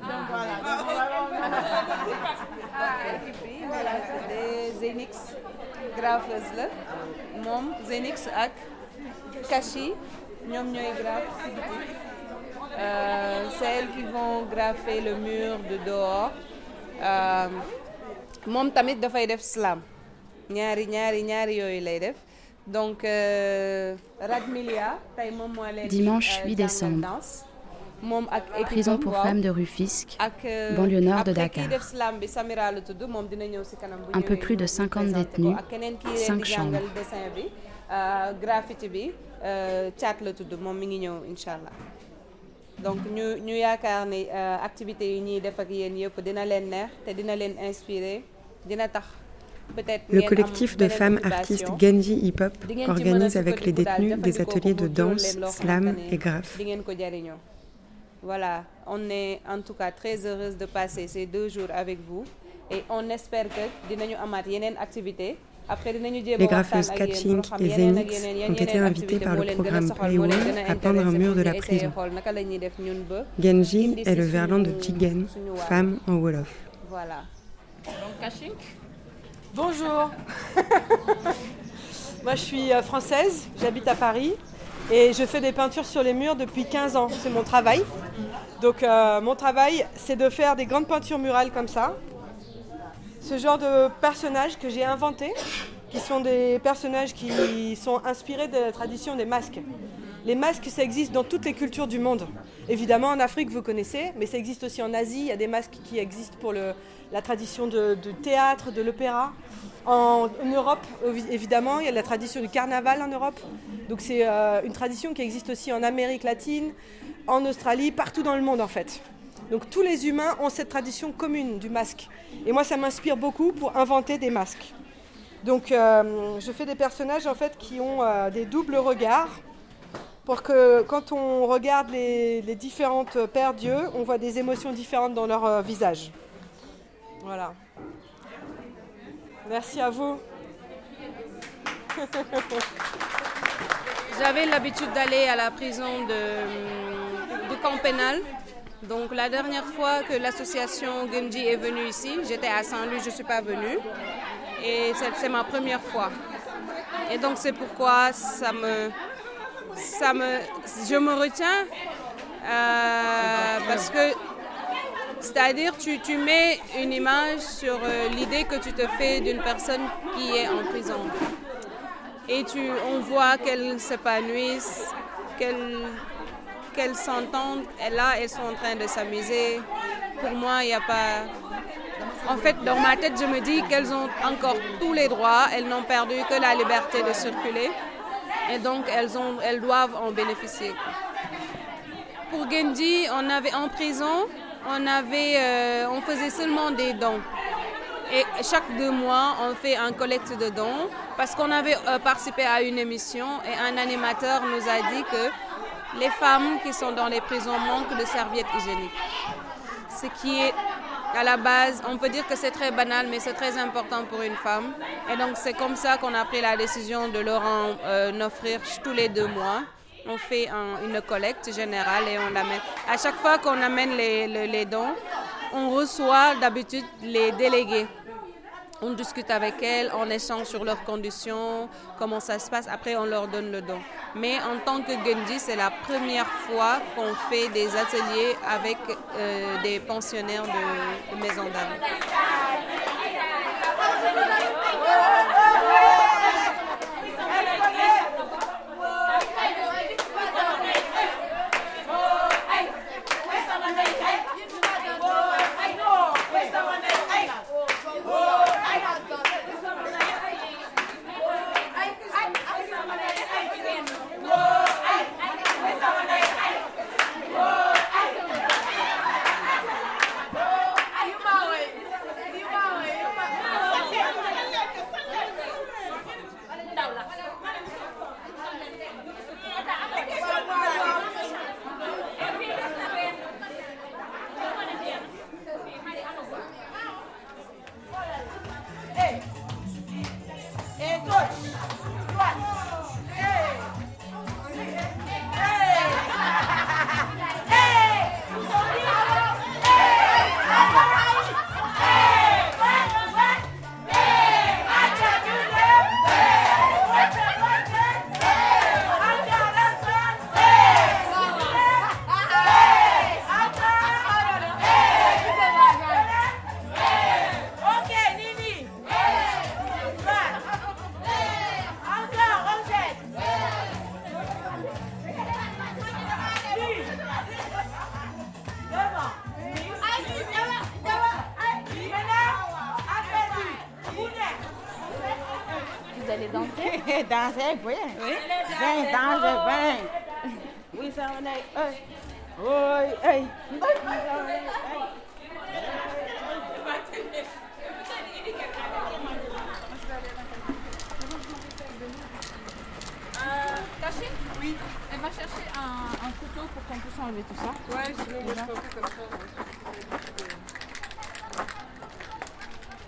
Donc voilà. des Zenix graffeuses la moom Zenix ak Kashi. Ñoom ñooy si biti Euh, c'est elles qui vont graffer le mur de dehors. Euh, moom tamit dafay def slam. Ñaari ñaari ñaari yooyu lay def donc euh, Radmilia tey moom moo leen di, Dimanche euh, 8 jàngal décembre. moom ak Prison pour femmes de Rufisque, euh, banlieue nord de Dakar. Un peu plus de ñu 50 présenté ko. détenus, ak keneen kii leen cinq di jàngal chambres. dessin bi euh, graffiti bi euh, la tudd moom mi ngi ñëw incha allah donc ñu ñu yaakaar ni euh, activités yi ñuy def ak yéen yëpp dina leen neex te dina leen inspiré dina tax peut-être Le collectif de femmes artistes Genji Hip Hop organise avec les détenus des ateliers de danse, slam et graphe. voilà on est en tout cas très heureuse de passer ces deux jours avec vous et on espère que dinañu amaat yeneen activités après dinañu jéem a Les graffeuses Catching et yan ont été invitées activité par le programme gën a à peindre un mur de la prison. Genji est le verlan de Jigen, femme en Wolof. voilà Bonjour. Moi, je suis euh, française, j'habite à Paris et je fais des peintures sur les murs depuis 15 ans. C'est mon travail. Donc, euh, mon travail, c'est de faire des grandes peintures murales comme ça. Ce genre de personnages que j'ai inventés, qui sont des personnages qui sont inspirés de la tradition des masques. Les masques, ça existe dans toutes les cultures du monde. Évidemment, en Afrique, vous connaissez, mais ça existe aussi en Asie. Il y a des masques qui existent pour le- la tradition de, théâtre, de l'opéra. En, Europe, évi- évidemment, il y a la tradition du carnaval en Europe. Donc c'est euh, une tradition qui existe aussi en Amérique latine, en Australie, partout dans le monde en fait. Donc tous les humains ont cette tradition commune du masque. Et moi, ça m'inspire beaucoup pour inventer des masques. Donc euh, je fais des personnages en fait qui ont euh, des doubles regards pour que quand on regarde les, différentes paires d'yeux, on voit des émotions différentes dans leur visage. Voilà. Merci à vous. J'avais l'habitude d'aller à la prison de, du camp pénal. Donc la dernière fois que l'association Genji est venue ici, j'étais à Saint-Louis, je ne suis pas venue. Et c'est c'est ma première fois. Et donc c'est pourquoi ça me, ça me, je me retiens euh, parce que c'est-à-dire tu, tu mets une image sur euh, l'idée que tu te fais d'une personne qui est en prison et tu, on voit qu'elles s'épanouissent, qu'elles qu'elles s'entendent. Et là, elles sont en train de s'amuser. Pour moi, il n'y a pas... En fait, dans ma tête, je me dis qu'elles ont encore tous les droits. Elles n'ont perdu que la liberté de circuler. Et donc, elles, doivent en bénéficier. Pour Genji, on avait en prison, on, avait, euh, on faisait seulement des dons. Et chaque deux mois, on fait un collecte de dons parce qu'on avait euh, participé à une émission et un animateur nous a dit que les femmes qui sont dans les prisons manquent de serviettes hygiéniques. Ce qui est à la base, on peut dire que c'est très banal, mais c'est très important pour une femme. Et donc c'est comme ça qu'on a pris la décision de leur en euh, offrir tous les deux mois. On fait un- une collecte générale et on amène. À chaque fois qu'on amène les, les- dons, on reçoit d'habitude les délégués. On discute avec elles, on échange sur leurs conditions, comment ça se passe. Après, on leur donne le don. Mais en tant que Genji, c'est la première fois qu'on fait des ateliers avec euh, des pensionnaires de, de maisons d'arrêt. Danser, oui. Oui. Viens, danse, viens. Oui, ça en est. Hey. Oui, hey. Caché Oui. Elle va chercher un, un couteau pour qu'on puisse enlever tout ça. Ouais, sinon moi je fais un peu comme ça.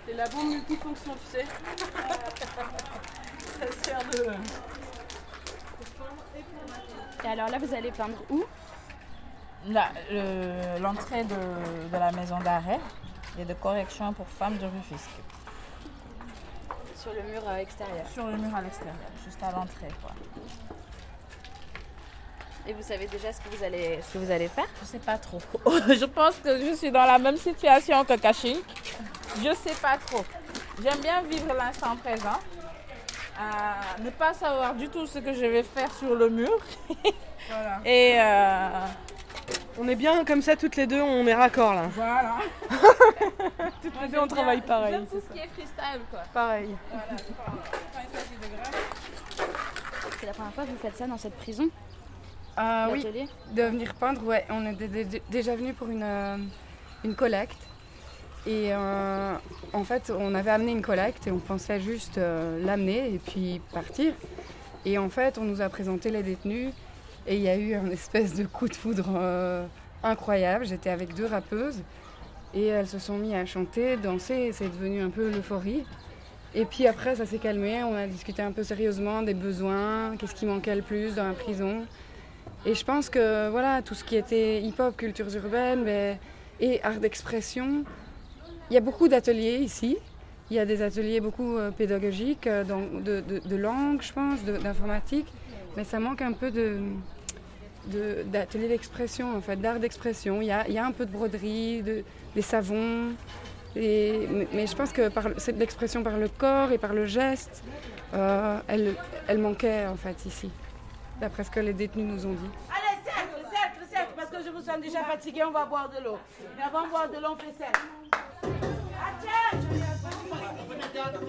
C'est la bombe multifonction, tu sais. de. Et alors là, vous allez peindre où? L'entrée de, de la maison d'arrêt et de correction pour femmes de Rufisque. Sur le mur euh, extérieur. Sur le mur à l'extérieur, juste à l'entrée. quoi. Et vous savez déjà ce que vous allez, ce que vous allez faire? Je sais pas trop. je pense que je suis dans la même situation que Kachink. Je sais pas trop. J'aime bien vivre l'instant présent. Euh, ne pas savoir du tout ce que je vais faire sur le mur. Et euh, On est bien comme ça toutes les deux, on est raccord là. voilà. Toutes les deux on travaille pareil. Tout ce qui est freestyle quoi. Pareil. C'est la première fois que vous faites ça dans cette prison? Ah oui, de venir peindre, ouais. On est dé- dé- déjà venu pour une, euh, une collecte. Et euh, en fait, on avait amené une collecte et on pensait juste euh, l'amener et puis partir. Et en fait, on nous a présenté les détenus et il y a eu un espèce de coup de foudre euh, incroyable. J'étais avec deux rappeuses et elles se sont mises à chanter, danser et c'est devenu un peu l'euphorie. Et puis après, ça s'est calmé. On a discuté un peu sérieusement des besoins, qu'est-ce qui manquait le plus dans la prison. Et je pense que voilà, tout ce qui était hip-hop, cultures urbaines ben, et art d'expression, il y a beaucoup d'ateliers ici. Il y a des ateliers beaucoup euh, pédagogiques, euh, dans- de, de- langue, je pense, d'informatique, mais ça manque un peu d'ateliers d'expression, en fait, d'art d'expression. Il y a, un peu de broderie, de- des savons, mais, je pense que l'expression par le corps et par le geste, euh, elle, elle manquait en fait ici, d'après ce que les détenus nous ont dit. Allez, cercle, cercle, cercle, parce que je vous sens déjà fatigué, on va boire de l'eau. Mais avant de boire de l'eau, on fait cercle.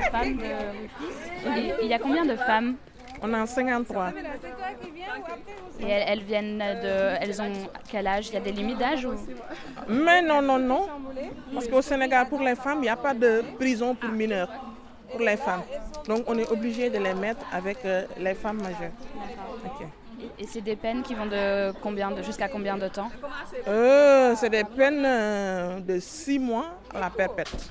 femmes de. Et il y a combien de femmes On a 53. Et elles, elles viennent de. Elles ont quel âge? Il y a des limites d'âge ou... Mais non, non, non. Parce qu'au Sénégal, pour les femmes, il n'y a pas de prison pour mineurs, pour les femmes. Donc on est obligé de les mettre avec euh, les femmes majeures. Et c'est des peines qui vont de combien de jusqu'à combien de temps? Euh, c'est des peines euh, de 6 mois à la perpète.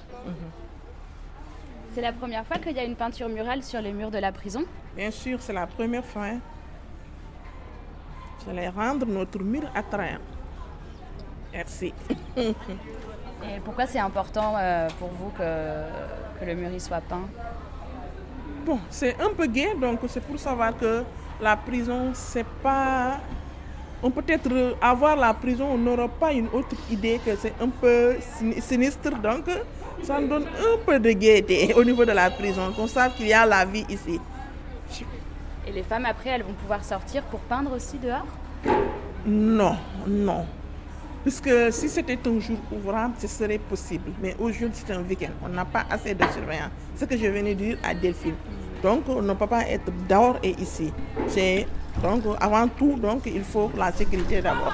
C'est la première fois qu'il y a une peinture murale sur les murs de la prison. Bien sûr, c'est la première fois. hein. C'est les rendre notre mur attrayant. Merci. Et pourquoi c'est important euh, pour vous que, que le mur y soit peint? Bon, c'est un peu gay, donc c'est pour savoir que la prison, c'est pas. On peut être avoir la prison, on n'aura pas une autre idée que c'est un peu sin- sinistre. Donc, ça nous donne un peu de gaieté au niveau de la prison, qu'on sache qu'il y a la vie ici. Et les femmes, après, elles vont pouvoir sortir pour peindre aussi dehors? Non, non. Puisque si c'était un jour ouvrable, ce serait possible. Mais aujourd'hui, c'est un week-end. On n'a pas assez de surveillants. Ce que je venais de dire à Delphine. Donc, on ne peut pas être dehors et ici. C'est donc avant tout, donc il faut la sécurité d'abord.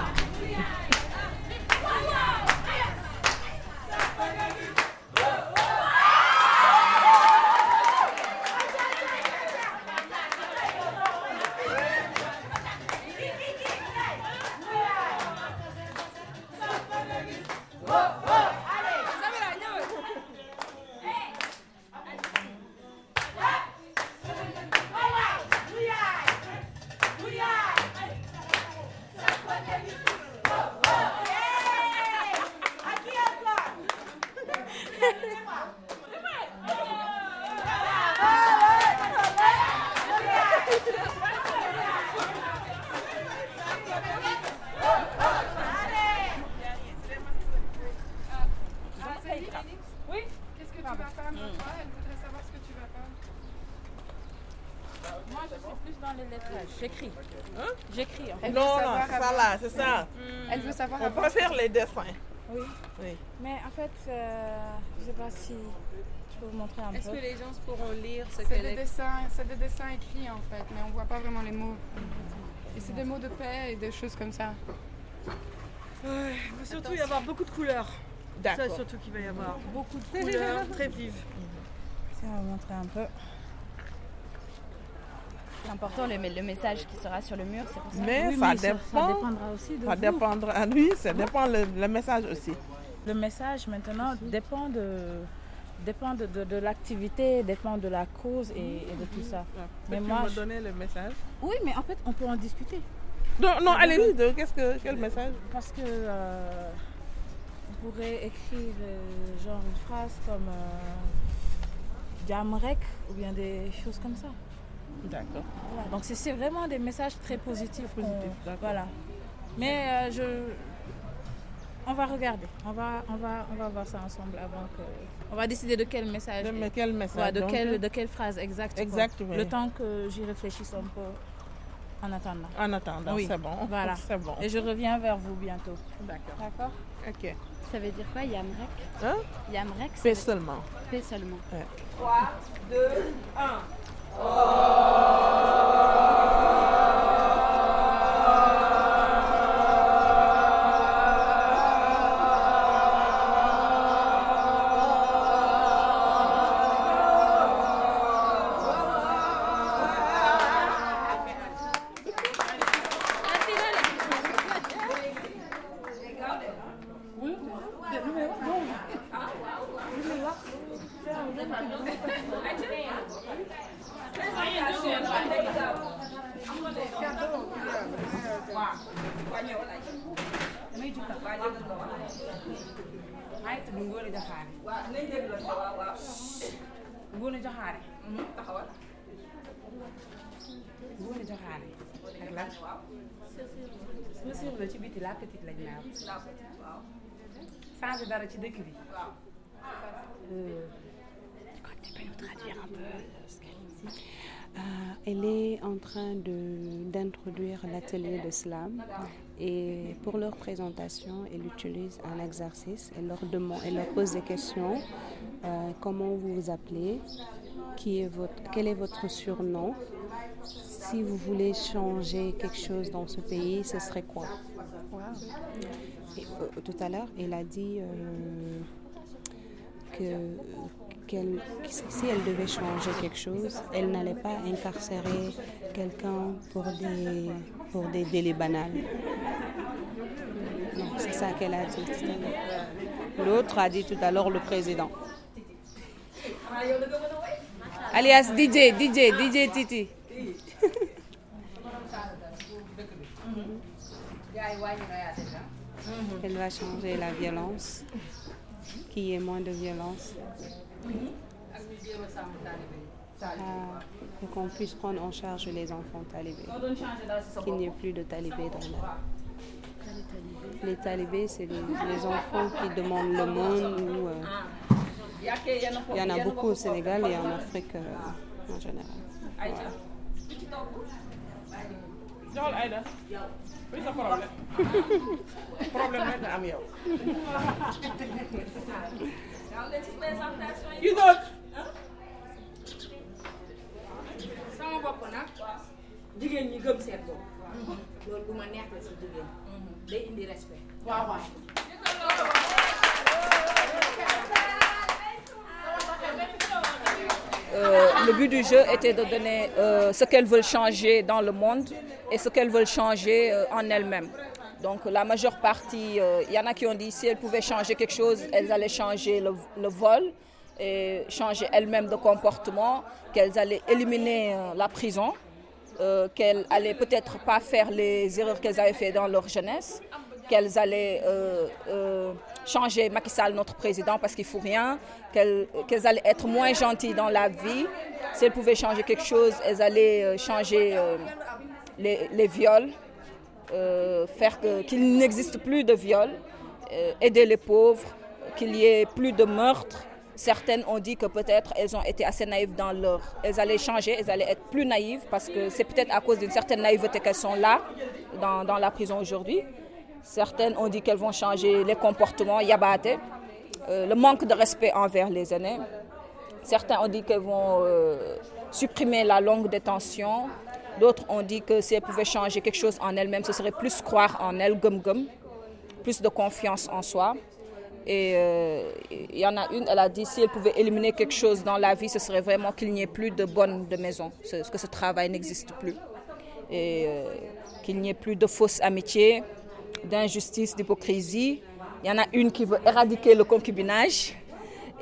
J'écris. J'écris. en fait. Non, non, ça là, c'est ça. Elle veut savoir On peut faire les dessins. Oui. Oui. Mais en fait, euh, je sais pas si je peux vous montrer un Est-ce peu. que les gens pourront lire ce C'est qu'elle des écrit? dessins, c'est des dessins écrits en fait, mais on voit pas vraiment les mots. Et c'est des mots de paix et des choses comme ça. Il va surtout y avoir beaucoup de couleurs. Ça surtout qu'il va y avoir beaucoup de couleurs très vives. Si on va vous montrer un peu. C'est important le, le message qui sera sur le mur, c'est pour ça. Mais Oui, ça mais ça, ça dépend. dépendra aussi de Ça vous. dépendra, oui, ça dépend le, le message aussi. Le message maintenant dépend de dépend de, de- de l'activité, dépend de la cause et, et de tout ça. Mais tu moi, me je- donner le message Oui, mais en fait, on peut en discuter. Non, non, allez-y, qu'est-ce que, quel message? Parce que euh, pourrait écrire euh, genre une phrase comme euh, Jamrek ou bien des choses comme ça. D'accord. Voilà. Donc c'est- vraiment des messages très positifs. d'accord. voilà. Mais euh, je, on va regarder. On va, on va, on va voir ça ensemble avant que. On va décider de quel message. De- quel message Ouais, de, de quelle phrase exacte. quoi. Exact, oui. Le temps que j'y réfléchisse un peu en attendant. En attendant, Oui. c'est bon. Voilà. C'est bon. Et je reviens vers vous bientôt. D'accord. D'accord? Ok. Ça veut dire quoi, Yamrek Hein? Yamrek, Fais c'est seulement. paix seulement. Maa ngi. Euh, tu peux nous traduire un peu euh, ce qu'elle dit? Elle est en train d'introduire l'atelier de slam et pour leur présentation, elle utilise un exercice. Elle leur, demande, elle leur pose des questions. Euh, comment vous vous appelez Qui est votre, Quel est votre surnom Si vous voulez changer quelque chose dans ce pays, ce serait quoi? Et, euh, Tout à l'heure, elle a dit euh, que qu'elle- si elle devait changer quelque chose, elle n'allait pas incarcérer quelqu'un pour des, pour des délais banals. Non, c'est ça qu'elle a dit tout à l'heure. L'autre a dit tout à l'heure le président. Alias DJ, DJ, DJ Titi. Elle va changer la violence, qu'il y ait moins de violence. Ah, pour qu'on puisse prendre en charge les enfants talibés. Qu'il n'y ait plus de talibés dans la... Les talibés, c'est les, les enfants qui demandent le monde euh, Il y en a beaucoup au Sénégal et en Afrique euh, en général. Sa problème problème rek nga am yow. Qui d'autre? sama bopp nag jigéen ñi gëm seen bopp. Loolu bu ma neex la si jigéen. Day indi respect. Waaw waaw. Le but du jeu était de donner euh, ce qu'elles veulent changer dans le monde et ce qu'elles veulent changer euh, en elles-mêmes. Donc la majeure partie, euh, il y en a qui ont dit si elles pouvaient changer quelque chose, elles allaient changer le, le vol et changer elles-mêmes de comportement, qu'elles allaient éliminer euh, la prison, euh, qu'elles allaient peut-être pas faire les erreurs qu'elles avaient fait dans leur jeunesse, qu'elles allaient euh, euh, changer Macky Sall, notre président, parce qu'il ne faut rien, qu'elles allaient être moins gentilles dans la vie. Si elles pouvaient changer quelque chose, elles allaient euh, changer les, viols, faire qu'il n'existe plus de viols, aider les pauvres, qu'il y ait plus de meurtres. Certaines ont dit que peut-être elles ont été assez naïves dans leur... Elles allaient changer, elles allaient être plus naïves parce que c'est peut-être à cause d'une certaine naïveté qu'elles sont là, dans la prison aujourd'hui. Certaines ont dit qu'elles vont changer les comportements, yabate, euh, le manque de respect envers les aînés. Certains ont dit qu'elles vont euh, supprimer la longue détention. D'autres ont dit que si elles pouvaient changer quelque chose en elles-mêmes, ce serait plus croire en elles, gum gum, plus de confiance en soi. Et euh, il y en a une, elle a dit si elle pouvait éliminer quelque chose dans la vie, ce serait vraiment qu'il n'y ait plus de bonnes de maison, que ce travail n'existe plus. Et qu'il n'y ait plus de fausses amitiés, d'injustice, d'hypocrisie. Il y en a une qui veut éradiquer le concubinage.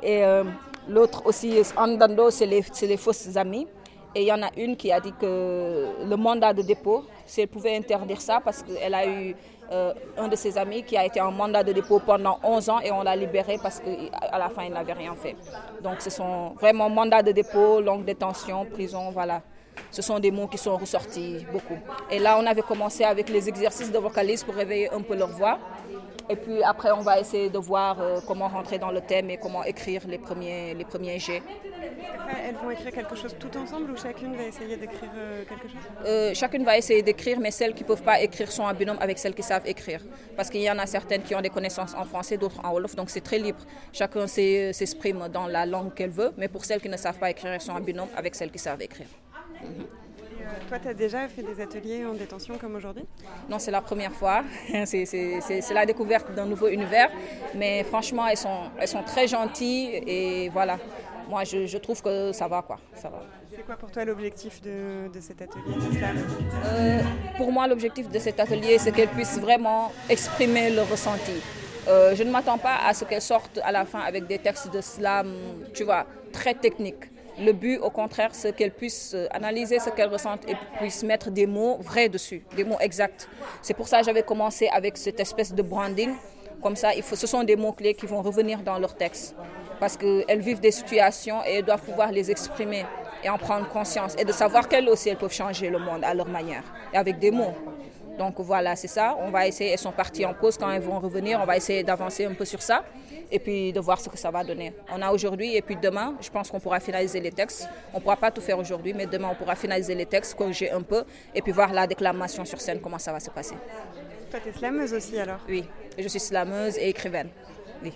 Et euh, l'autre aussi, Andando, c'est les, fausses amies. Et il y en a une qui a dit que le mandat de dépôt, si elle pouvait interdire ça, parce qu'elle a eu euh, un de ses amis qui a été en mandat de dépôt pendant 11 ans et on l'a libéré parce qu'à la fin, il n'avait rien fait. Donc ce sont vraiment mandat de dépôt, longue détention, prison, voilà. Ce sont des mots qui sont ressortis beaucoup. Et là, on avait commencé avec les exercices de vocalisme pour réveiller un peu leur voix. Et puis après, on va essayer de voir euh, comment rentrer dans le thème et comment écrire les premiers, les premiers jets. Elles vont écrire quelque chose tout ensemble ou chacune va essayer d'écrire euh, quelque chose? Euh, chacune va essayer d'écrire, mais celles qui ne peuvent pas écrire sont en binôme avec celles qui savent écrire. Parce qu'il y en a certaines qui ont des connaissances en français, d'autres en Wolof, donc c'est très libre. Chacun s'exprime dans la langue qu'elle veut, mais pour celles qui ne savent pas écrire, elles sont en binôme avec celles qui savent écrire. Et, euh, Toi, tu as déjà fait des ateliers en détention comme aujourd'hui? Non, c'est la première fois. C'est- la découverte d'un nouveau univers. Mais franchement, elles sont, elles sont très gentilles et voilà. Moi, je, je trouve que ça va, quoi. Ça va. C'est quoi pour toi l'objectif de, de cet atelier? Euh, pour moi, l'objectif de cet atelier, c'est qu'elles puissent vraiment exprimer leur ressenti. Euh, je ne m'attends pas à ce qu'elles sortent à la fin avec des textes de slam, tu vois, très techniques. Le but, au contraire, c'est qu'elles puissent euh, analyser ce qu'elles ressentent et puissent mettre des mots vrais dessus, des mots exacts. C'est pour ça que j'avais commencé avec cette espèce de branding. Comme ça, ce sont des mots-clés qui vont revenir dans leur texte. Parce qu'elles vivent des situations et elles doivent pouvoir les exprimer et en prendre conscience et de savoir qu'elles aussi, elles peuvent changer le monde à leur manière et avec des mots. Donc voilà, c'est ça. On va essayer, elles sont parties en pause. Quand elles vont revenir, on va essayer d'avancer un peu sur ça et puis de voir ce que ça va donner. On a aujourd'hui et puis demain, je pense qu'on pourra finaliser les textes. On ne pourra pas tout faire aujourd'hui, mais demain, on pourra finaliser les textes, corriger un peu et puis voir la déclamation sur scène, comment ça va se passer. Toi, tu es slameuse aussi alors? Oui, je suis slameuse et écrivaine. Oui.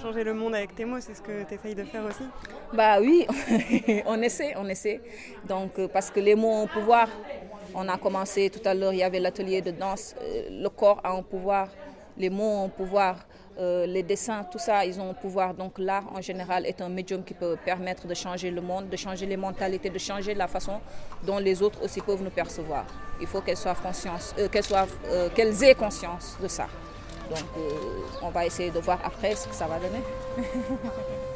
Changer le monde avec tes mots, c'est ce que tu essayes de faire aussi? Bah oui, on essaie, on essaie. Donc, euh, parce que les mots ont pouvoir. On a commencé tout à l'heure, il y avait l'atelier de danse. euh, le corps a un pouvoir, les mots ont un pouvoir, euh, les dessins, tout ça, ils ont un pouvoir. Donc l'art, en général, est un médium qui peut permettre de changer le monde, de changer les mentalités, de changer la façon dont les autres aussi peuvent nous percevoir. Il faut qu'elles soient conscience, euh, qu'elles qu'elles aient conscience de ça. Donc, on va essayer de voir après ce que ça va donner.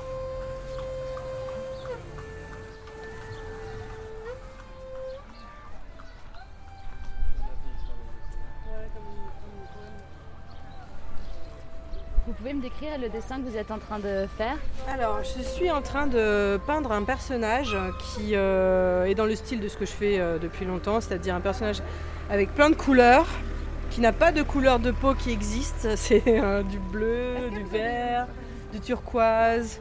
Vous pouvez me décrire le dessin que vous êtes en train de faire Alors, je suis en train de peindre un personnage qui euh, est dans le style de ce que je fais euh, depuis longtemps, c'est-à-dire un personnage avec plein de couleurs, qui n'a pas de couleur de peau qui existe. C'est euh, du bleu, du vert, du turquoise,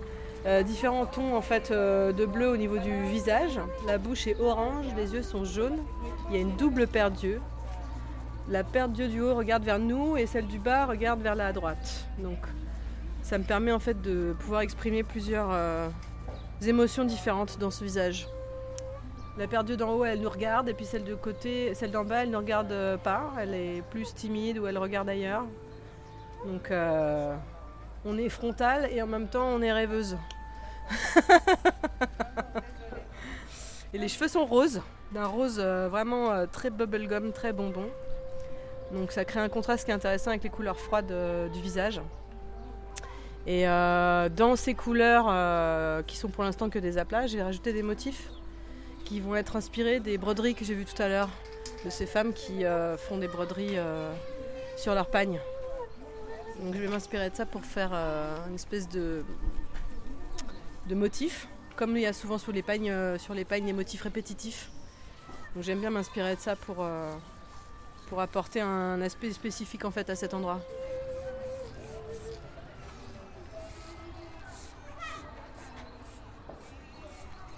différents tons en fait de bleu au niveau du visage. La bouche est orange, les yeux sont jaunes. Il y a une double paire d'yeux. La paire d'yeux du haut regarde vers nous et celle du bas regarde vers la droite. Donc ça me permet en fait de pouvoir exprimer plusieurs euh, émotions différentes dans ce visage. La paire d'yeux d'en haut, elle nous regarde, et puis celle de côté, celle d'en bas, elle ne regarde euh, pas. Elle est plus timide ou elle regarde ailleurs. Donc euh, on est frontal et en même temps on est rêveuse. et les cheveux sont roses, d'un rose vraiment très bubblegum, très bonbon. Donc ça crée un contraste qui est intéressant avec les couleurs froides euh, du visage. Et euh, dans ces couleurs euh, qui sont pour l'instant que des aplats, j'ai rajouté des motifs qui vont être inspirés des broderies que j'ai vues tout à l'heure, de ces femmes qui font des broderies sur leur pagne. Donc je vais m'inspirer de ça pour faire une espèce de, motif, comme il y a souvent sur les pagnes, sur les pagnes des motifs répétitifs. Donc j'aime bien m'inspirer de ça pour, pour apporter un aspect spécifique en fait à cet endroit.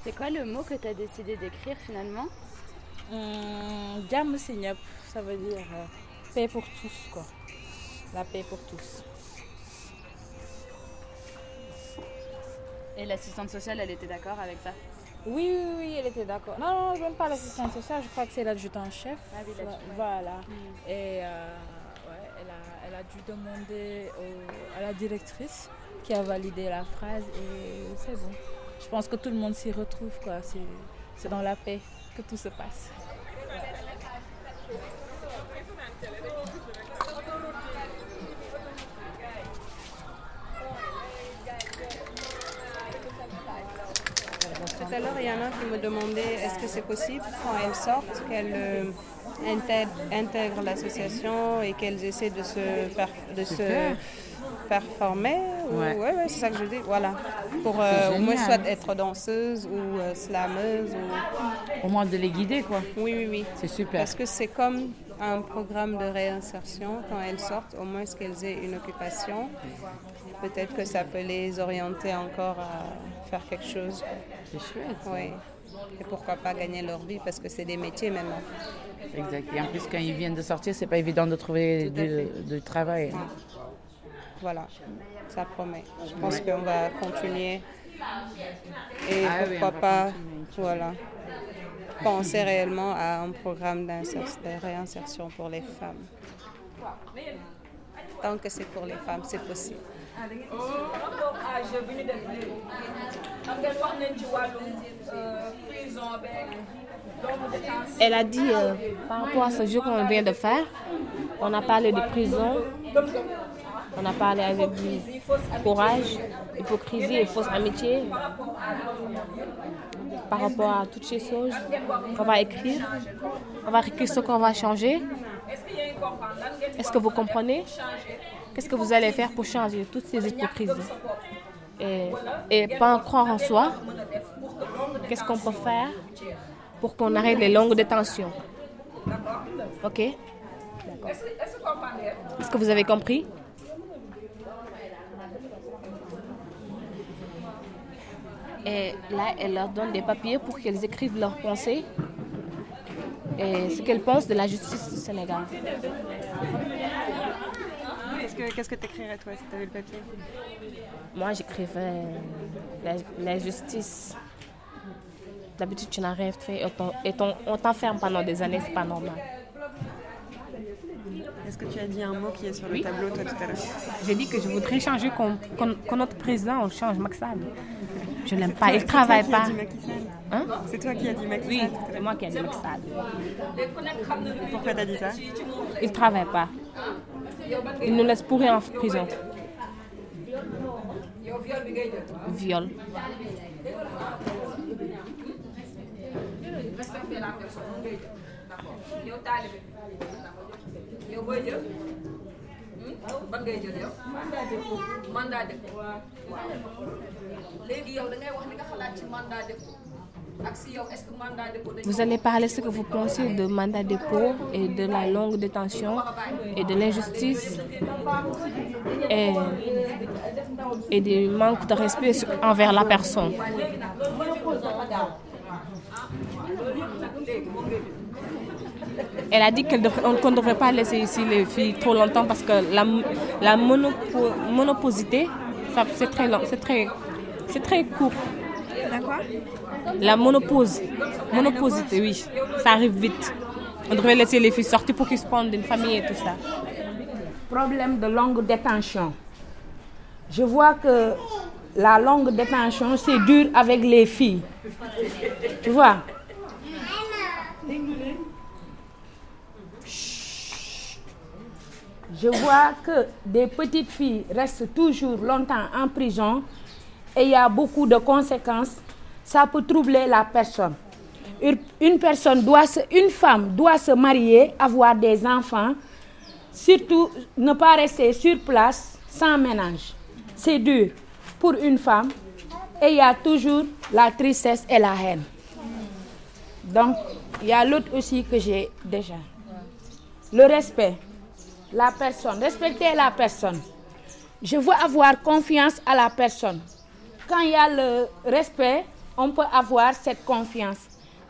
C'est quoi le mot que tu as décidé d'écrire finalement? Hum, si ñëpp ça veut dire euh, paix pour tous quoi. La paix pour tous. Et l'assistante sociale, elle était d'accord avec ça? Oui oui oui elle était d'accord. Non non même pas l'assistante sociale je crois que c'est l'adjudant en chef. Ah oui, voilà. et euh, ouais, elle a elle a dû demander au- à la directrice qui a validé la phrase et c'est bon. Je pense que tout le monde s'y retrouve quoi. C'est dans la paix que tout se passe Tout à l'heure, il y en a qui me demandaient est-ce que c'est possible quand elles sortent qu'elles euh, intègrent, intègrent l'association et qu'elles essaient de se, de se performer ou- Ouais. ouais, ouais, c'est ça que je dis. Voilà. Pour euh, au moins soit être danseuse ou euh, slameuse. Ou... Au moins de les guider, quoi. Oui, oui, oui. C'est super. Parce que c'est comme un programme de réinsertion. Quand elles sortent, au moins qu'elles aient une occupation. Peut-être que ça peut les orienter encore à faire quelque chose. C'est chouette. Oui. Et pourquoi pas gagner leur vie parce que c'est des métiers maintenant. Exact. Et en plus, quand ils viennent de sortir, c'est pas évident de trouver du, du travail. Voilà, ça promet. Je pense qu'on va continuer. Et Ah oui, pourquoi va pas, continuer. voilà, penser réellement à un programme de réinsertion pour les femmes. Tant que c'est pour les femmes, c'est possible. Elle a dit, euh, par rapport à ce jeu qu'on vient de faire, on a parlé de prison, on a parlé avec du courage, hypocrisie et fausse amitié, par rapport à toutes ces choses qu'on va écrire. On va écrire ce qu'on va changer. Est-ce que vous comprenez? Qu'est-ce que vous allez faire pour changer toutes ces hypocrisies? Et, et pas en croire en soi Qu'est-ce qu'on peut faire pour qu'on arrête les longues détentions? Ok? Est-ce que vous avez compris? Et là, elle leur donne des papiers pour qu'elles écrivent leurs pensées et ce qu'elles pensent de la justice du Sénégal. Qu'est-ce que qu'est-ce que t'écrirais toi si t'avais le papier? Moi, j'écrivais la, la justice. D'habitude, tu n'as rien fait et on t'enferme pendant des années, c'est pas normal. Est-ce que tu as dit un mot qui est sur le Oui. tableau toi tout à l'heure? J'ai dit que je voudrais changer qu'on qu'on- que notre président on change Macky Sall. Je l'aime pas, il travaille pas. toi qui as dit Macky Sall Hein? C'est toi qui as dit Macky Oui, c'est moi qui ai dit Macky. Pourquoi t'as dit ça? Il travaille pas. Il nous laisse pourrir en prison. viol ban ngay jël yow mandat dépôt. Mandat dépôt. Waaw. Léegi yow da ngay wax li nga xalaat ci mandat dépôt. Vous allez parler ce que vous pensez de mandat de dépôt et de la longue détention et de l'injustice et, et du manque de respect envers la personne. Elle a dit qu'on ne devrait pas laisser ici les filles trop longtemps parce que la, la monopo, monoposité, c'est très long, c'est très, très court. La quoi? La monopause, monoposité, oui, ça arrive vite. On devrait laisser les filles sortir pour qu'ils se prennent une famille et tout ça. Problème de longue détention. Je vois que la longue détention, c'est dur avec les filles. Tu vois? Je vois que des petites filles restent toujours longtemps en prison et il y a beaucoup de conséquences. Ça peut troubler la personne. Une- personne doit se, une femme doit se marier, avoir des enfants, surtout ne pas rester sur place sans ménage. C'est dur pour une femme et il y a toujours la tristesse et la haine. Donc, il y a l'autre aussi que j'ai déjà. Le respect. La personne. Respecter la personne. Je veux avoir confiance à la personne. Quand il y a le respect, on peut avoir cette confiance.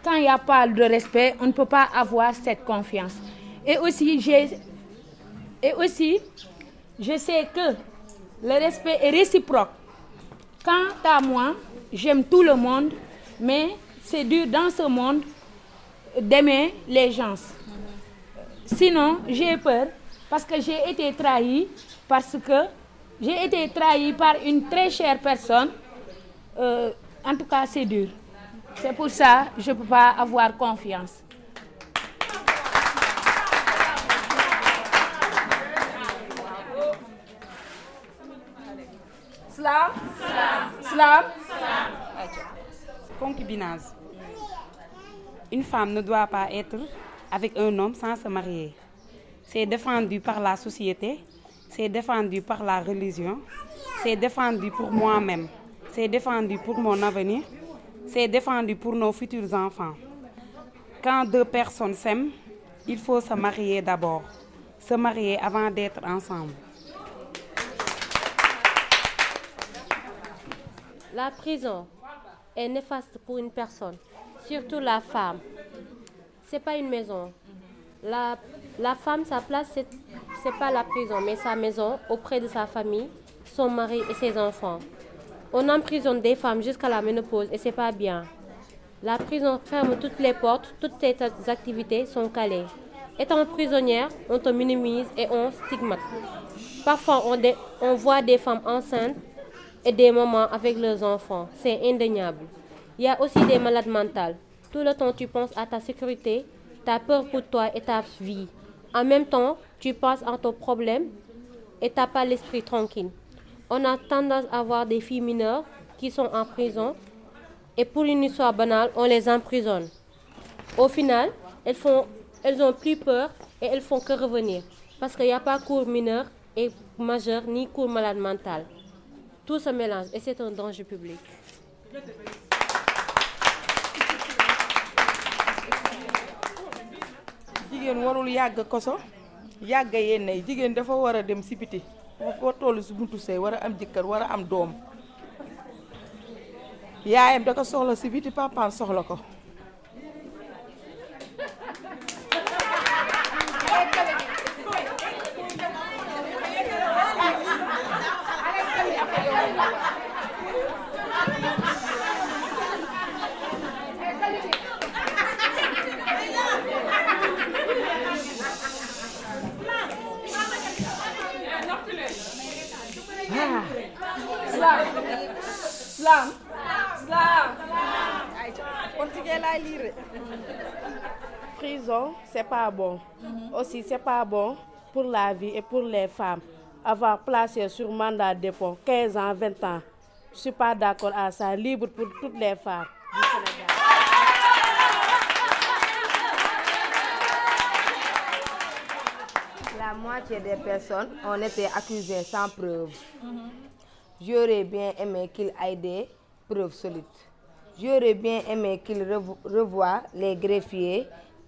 Quand il n'y a pas de respect, on ne peut pas avoir cette confiance. Et aussi, je sais que le respect est réciproque. Quant à moi, j'aime tout le monde, mais c'est dur dans ce monde d'aimer les gens. Sinon, j'ai peur parce que j'ai été trahi, parce que j'ai été trahi par une très chère personne. Euh, en tout cas, c'est dur. C'est pour ça que je ne peux pas avoir confiance. Slam Slam Concubinage. Une femme ne doit pas être avec un homme sans se marier. C'est défendu par la société, c'est défendu par la religion, c'est défendu pour moi-même, c'est défendu pour mon avenir, c'est défendu pour nos futurs enfants. Quand deux personnes s'aiment, il faut se marier d'abord, se marier avant d'être ensemble. La prison est néfaste pour une personne, surtout la femme. C'est pas une maison. La, la femme, sa place, c'est c'est pas la prison, mais sa maison auprès de sa famille, son mari et ses enfants. On emprisonne des femmes jusqu'à la ménopause et c'est pas bien. La prison ferme toutes les portes, toutes tes activités sont calées. Étant prisonnière, on te minimise et on stigmate. Parfois, on, on voit des femmes enceintes et des mamans avec leurs enfants. C'est indéniable. Il y a aussi des malades mentales. Tout le temps, tu penses à ta sécurité, tu as peur pour toi et ta vie. En même temps, tu penses à ton problème et tu n'as pas l'esprit tranquille. On a tendance à voir des filles mineures qui sont en prison et pour une histoire banale, on les emprisonne. Au final, elles, font, elles ont plus peur et elles font que revenir parce qu'il n'y a pas cours mineur et majeur ni cours malade mental. Tout se mélange et c'est un danger public. Jigéen warul yàgg koso yàgg yenn jigéen dafa war a dem si biti foo toll si buntu sëy war a am jëkkër war a am doom. Yaayam da ko soxla si biti papaam soxla ko Ah. Slam Slam Slam kon jigéen laay liire Prison, c'est pas bon. Aussi, c'est pas bon pour la vie et pour les femmes. Avoir placé sur mandat de dépôt 15 ans, 20 ans. Je suis pas d'accord à ça. Libre pour toutes les femmes. La moitié des personnes ont été accusées sans preuve. J'aurais bien aimé qu'il ait des preuves solides. J'aurais bien aimé qu'il revo- revoie les greffiers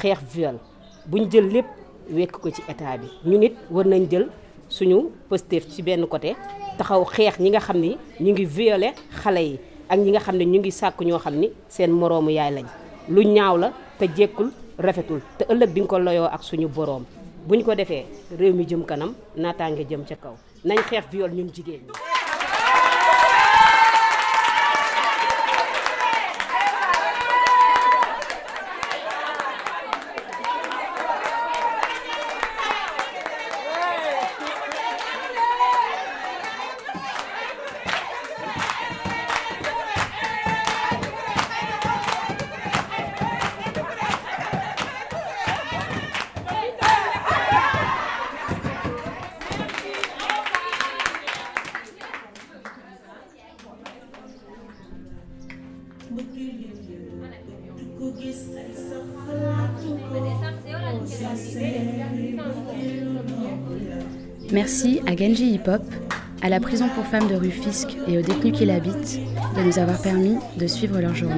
xeex viol. Buñ jël lépp wekk ko ci état bi. Ñun it war nañ jël suñu ci benn côté taxaw xeex ñi nga xam ni ñu ngi violé xale yi ak ñi ñu ni seen moroomu yaay lañ. Lu ñaaw la te jekkul rafetul. Te ëllëg nga ko loyoo ak kanam à Genji Hip Hop, à la prison pour femmes de Rufisque et aux détenus qui l'habitent de nous avoir permis de suivre leur journée.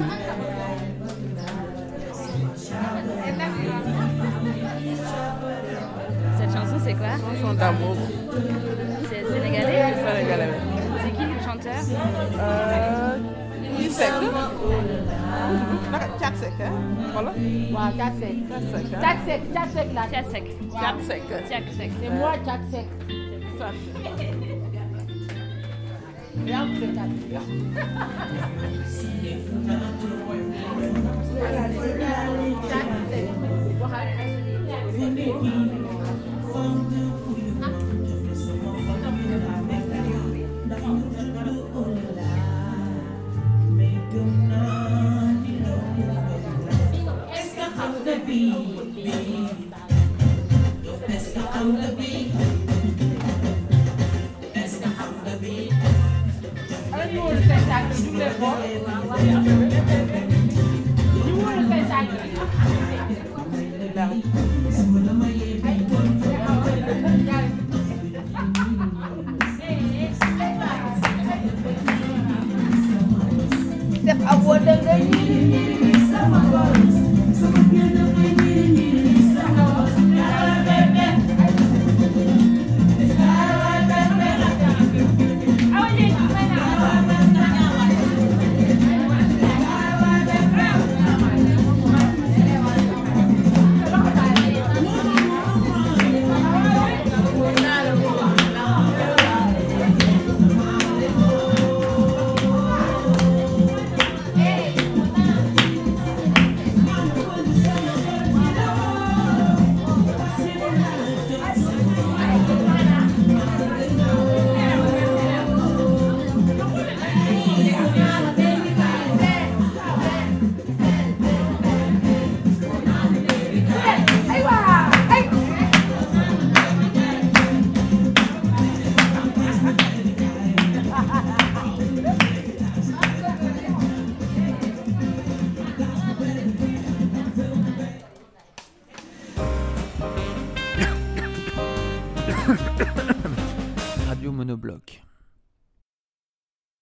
Cette chanson, c'est quoi? Chanson d'amour. C'est sénégalais? Sénégalais, oui. C'est qui le chanteur? Euh. C'est moi. Seck. Ana 等着你